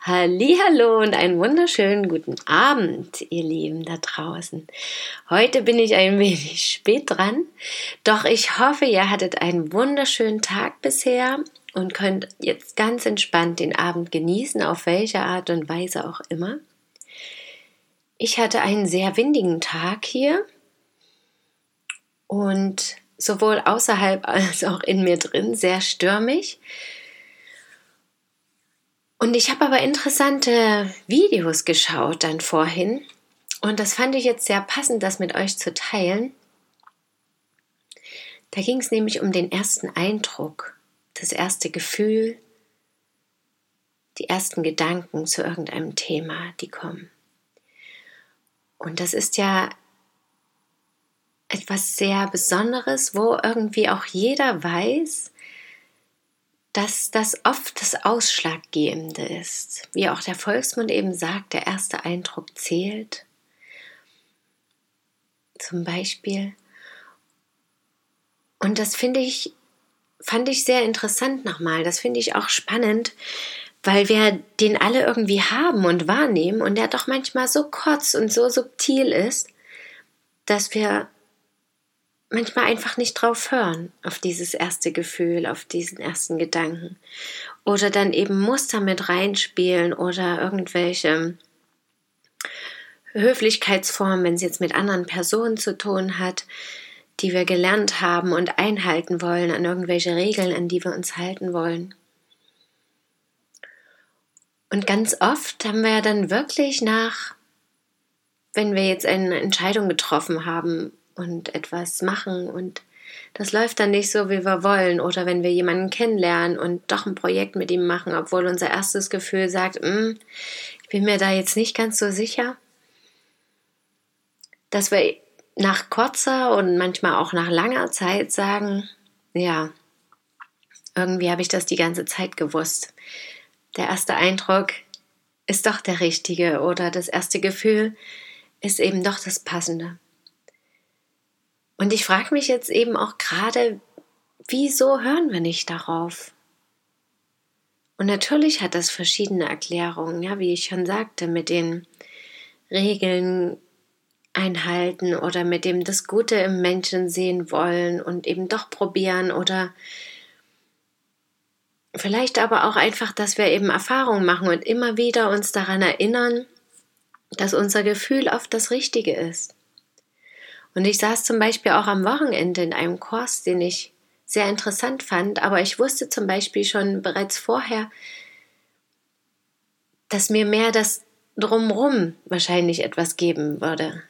Hallo und einen wunderschönen guten Abend, ihr Lieben da draußen. Heute bin ich ein wenig spät dran, doch ich hoffe, ihr hattet einen wunderschönen Tag bisher und könnt jetzt ganz entspannt den Abend genießen, auf welche Art und Weise auch immer. Ich hatte einen sehr windigen Tag hier und sowohl außerhalb als auch in mir drin sehr stürmisch. Und ich habe aber interessante Videos geschaut dann vorhin. Und das fand ich jetzt sehr passend, das mit euch zu teilen. Da ging es nämlich um den ersten Eindruck, das erste Gefühl, die ersten Gedanken zu irgendeinem Thema, die kommen. Und das ist ja etwas sehr Besonderes, wo irgendwie auch jeder weiß, dass das oft das Ausschlaggebende ist. Wie auch der Volksmund eben sagt, der erste Eindruck zählt. Zum Beispiel. Und das finde ich, fand ich sehr interessant nochmal. Das finde ich auch spannend, weil wir den alle irgendwie haben und wahrnehmen und der doch manchmal so kurz und so subtil ist, dass wir manchmal einfach nicht drauf hören, auf dieses erste Gefühl, auf diesen ersten Gedanken. Oder dann eben Muster mit reinspielen oder irgendwelche Höflichkeitsformen, wenn es jetzt mit anderen Personen zu tun hat, die wir gelernt haben und einhalten wollen, an irgendwelche Regeln, an die wir uns halten wollen. Und ganz oft haben wir ja dann wirklich nach, wenn wir jetzt eine Entscheidung getroffen haben, und etwas machen und das läuft dann nicht so, wie wir wollen. Oder wenn wir jemanden kennenlernen und doch ein Projekt mit ihm machen, obwohl unser erstes Gefühl sagt, mm, ich bin mir da jetzt nicht ganz so sicher, dass wir nach kurzer und manchmal auch nach langer Zeit sagen, ja, irgendwie habe ich das die ganze Zeit gewusst. Der erste Eindruck ist doch der richtige oder das erste Gefühl ist eben doch das passende. Und ich frage mich jetzt eben auch gerade, wieso hören wir nicht darauf? Und natürlich hat das verschiedene Erklärungen, ja, wie ich schon sagte, mit den Regeln einhalten oder mit dem das Gute im Menschen sehen wollen und eben doch probieren oder vielleicht aber auch einfach, dass wir eben Erfahrungen machen und immer wieder uns daran erinnern, dass unser Gefühl oft das Richtige ist. Und ich saß zum Beispiel auch am Wochenende in einem Kurs, den ich sehr interessant fand, aber ich wusste zum Beispiel schon bereits vorher, dass mir mehr das drumrum wahrscheinlich etwas geben würde.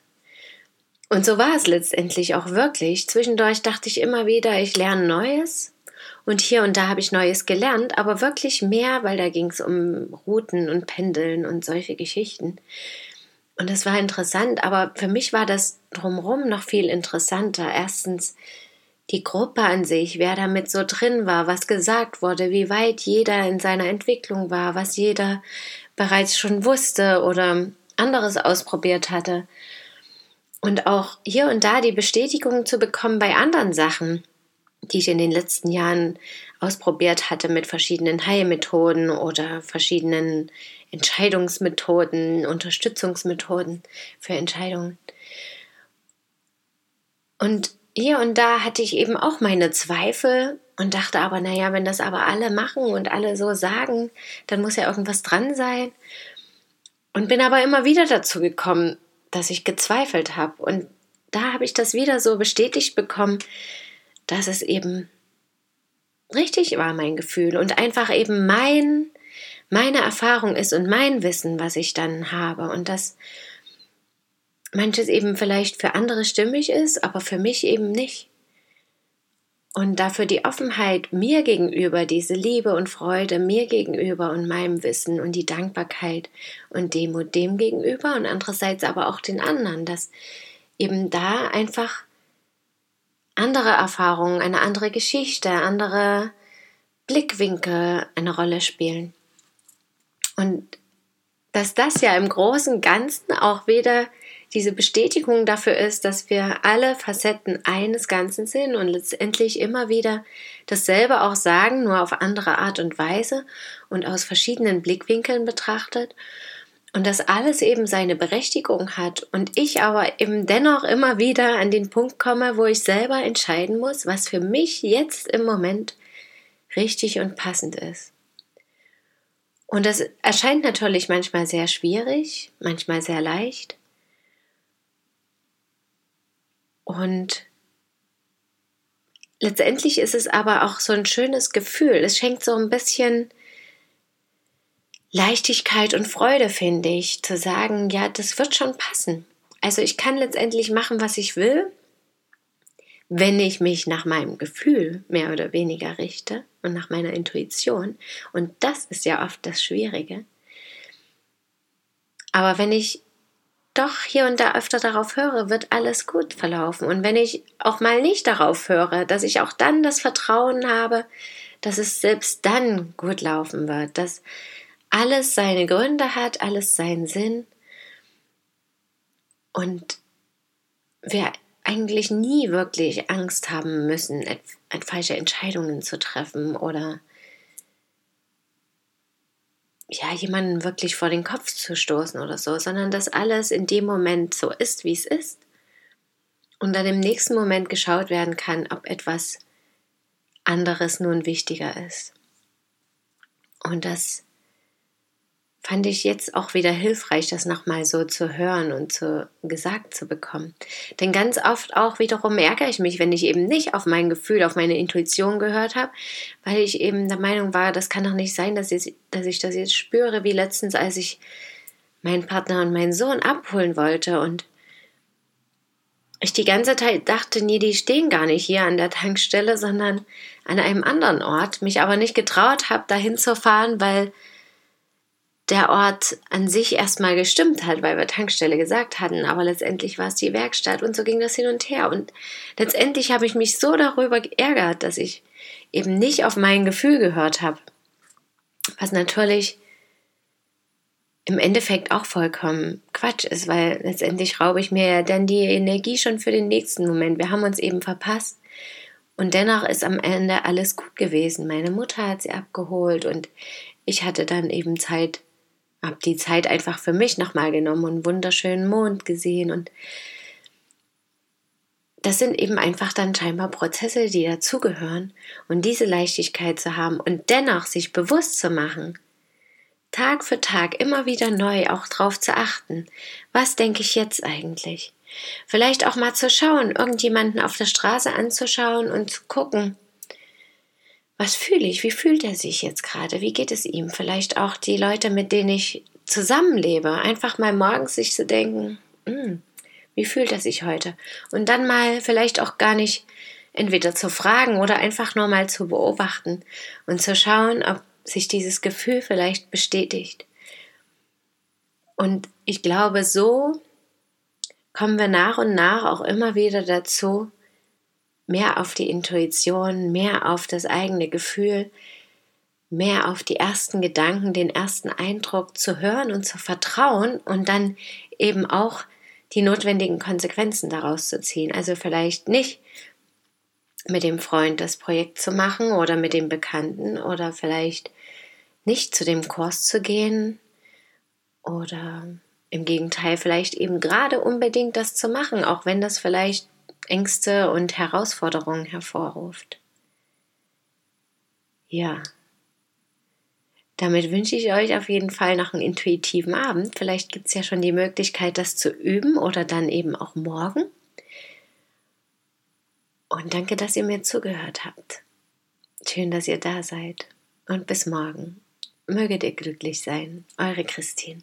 Und so war es letztendlich auch wirklich. Zwischendurch dachte ich immer wieder, ich lerne Neues. Und hier und da habe ich Neues gelernt, aber wirklich mehr, weil da ging es um Routen und Pendeln und solche Geschichten. Und das war interessant, aber für mich war das drumherum noch viel interessanter. Erstens die Gruppe an sich, wer damit so drin war, was gesagt wurde, wie weit jeder in seiner Entwicklung war, was jeder bereits schon wusste oder anderes ausprobiert hatte. Und auch hier und da die Bestätigung zu bekommen bei anderen Sachen, die ich in den letzten Jahren ausprobiert hatte mit verschiedenen Heilmethoden oder verschiedenen Entscheidungsmethoden, Unterstützungsmethoden für Entscheidungen. Und hier und da hatte ich eben auch meine Zweifel und dachte aber, naja, wenn das aber alle machen und alle so sagen, dann muss ja irgendwas dran sein. Und bin aber immer wieder dazu gekommen, dass ich gezweifelt habe. Und da habe ich das wieder so bestätigt bekommen, dass es eben richtig war, mein Gefühl. Und einfach eben mein meine Erfahrung ist und mein Wissen, was ich dann habe und dass manches eben vielleicht für andere stimmig ist, aber für mich eben nicht. und dafür die Offenheit mir gegenüber, diese Liebe und Freude mir gegenüber und meinem Wissen und die Dankbarkeit und Demut dem gegenüber und andererseits aber auch den anderen, dass eben da einfach andere Erfahrungen, eine andere Geschichte, andere Blickwinkel eine Rolle spielen. Und dass das ja im großen Ganzen auch wieder diese Bestätigung dafür ist, dass wir alle Facetten eines Ganzen sind und letztendlich immer wieder dasselbe auch sagen, nur auf andere Art und Weise und aus verschiedenen Blickwinkeln betrachtet und dass alles eben seine Berechtigung hat und ich aber eben dennoch immer wieder an den Punkt komme, wo ich selber entscheiden muss, was für mich jetzt im Moment richtig und passend ist. Und das erscheint natürlich manchmal sehr schwierig, manchmal sehr leicht. Und letztendlich ist es aber auch so ein schönes Gefühl. Es schenkt so ein bisschen Leichtigkeit und Freude, finde ich, zu sagen, ja, das wird schon passen. Also ich kann letztendlich machen, was ich will, wenn ich mich nach meinem Gefühl mehr oder weniger richte und nach meiner Intuition. Und das ist ja oft das Schwierige. Aber wenn ich doch hier und da öfter darauf höre, wird alles gut verlaufen. Und wenn ich auch mal nicht darauf höre, dass ich auch dann das Vertrauen habe, dass es selbst dann gut laufen wird, dass alles seine Gründe hat, alles seinen Sinn und wir eigentlich nie wirklich Angst haben müssen, falsche Entscheidungen zu treffen oder ja, jemanden wirklich vor den Kopf zu stoßen oder so, sondern dass alles in dem Moment so ist, wie es ist. Und dann im nächsten Moment geschaut werden kann, ob etwas anderes nun wichtiger ist. Und das fand ich jetzt auch wieder hilfreich, das nochmal so zu hören und zu, gesagt zu bekommen. Denn ganz oft auch wiederum ärgere ich mich, wenn ich eben nicht auf mein Gefühl, auf meine Intuition gehört habe, weil ich eben der Meinung war, das kann doch nicht sein, dass ich, dass ich das jetzt spüre, wie letztens, als ich meinen Partner und meinen Sohn abholen wollte und ich die ganze Zeit dachte, nee, die stehen gar nicht hier an der Tankstelle, sondern an einem anderen Ort, mich aber nicht getraut habe, dahin zu fahren, weil der Ort an sich erstmal gestimmt hat, weil wir Tankstelle gesagt hatten, aber letztendlich war es die Werkstatt und so ging das hin und her. Und letztendlich habe ich mich so darüber geärgert, dass ich eben nicht auf mein Gefühl gehört habe. Was natürlich im Endeffekt auch vollkommen Quatsch ist, weil letztendlich raube ich mir ja dann die Energie schon für den nächsten Moment. Wir haben uns eben verpasst. Und dennoch ist am Ende alles gut gewesen. Meine Mutter hat sie abgeholt und ich hatte dann eben Zeit, habe die Zeit einfach für mich nochmal genommen und einen wunderschönen Mond gesehen und das sind eben einfach dann scheinbar Prozesse, die dazugehören und diese Leichtigkeit zu haben und dennoch sich bewusst zu machen, Tag für Tag immer wieder neu auch drauf zu achten, was denke ich jetzt eigentlich? Vielleicht auch mal zu schauen, irgendjemanden auf der Straße anzuschauen und zu gucken, was fühle ich? Wie fühlt er sich jetzt gerade? Wie geht es ihm? Vielleicht auch die Leute, mit denen ich zusammenlebe. Einfach mal morgens sich zu denken, hm, wie fühlt er sich heute? Und dann mal vielleicht auch gar nicht entweder zu fragen oder einfach nur mal zu beobachten und zu schauen, ob sich dieses Gefühl vielleicht bestätigt. Und ich glaube, so kommen wir nach und nach auch immer wieder dazu, mehr auf die Intuition, mehr auf das eigene Gefühl, mehr auf die ersten Gedanken, den ersten Eindruck zu hören und zu vertrauen und dann eben auch die notwendigen Konsequenzen daraus zu ziehen. Also vielleicht nicht mit dem Freund das Projekt zu machen oder mit dem Bekannten oder vielleicht nicht zu dem Kurs zu gehen oder im Gegenteil vielleicht eben gerade unbedingt das zu machen, auch wenn das vielleicht Ängste und Herausforderungen hervorruft. Ja. Damit wünsche ich euch auf jeden Fall noch einen intuitiven Abend. Vielleicht gibt es ja schon die Möglichkeit, das zu üben oder dann eben auch morgen. Und danke, dass ihr mir zugehört habt. Schön, dass ihr da seid. Und bis morgen. Möget ihr glücklich sein. Eure Christine.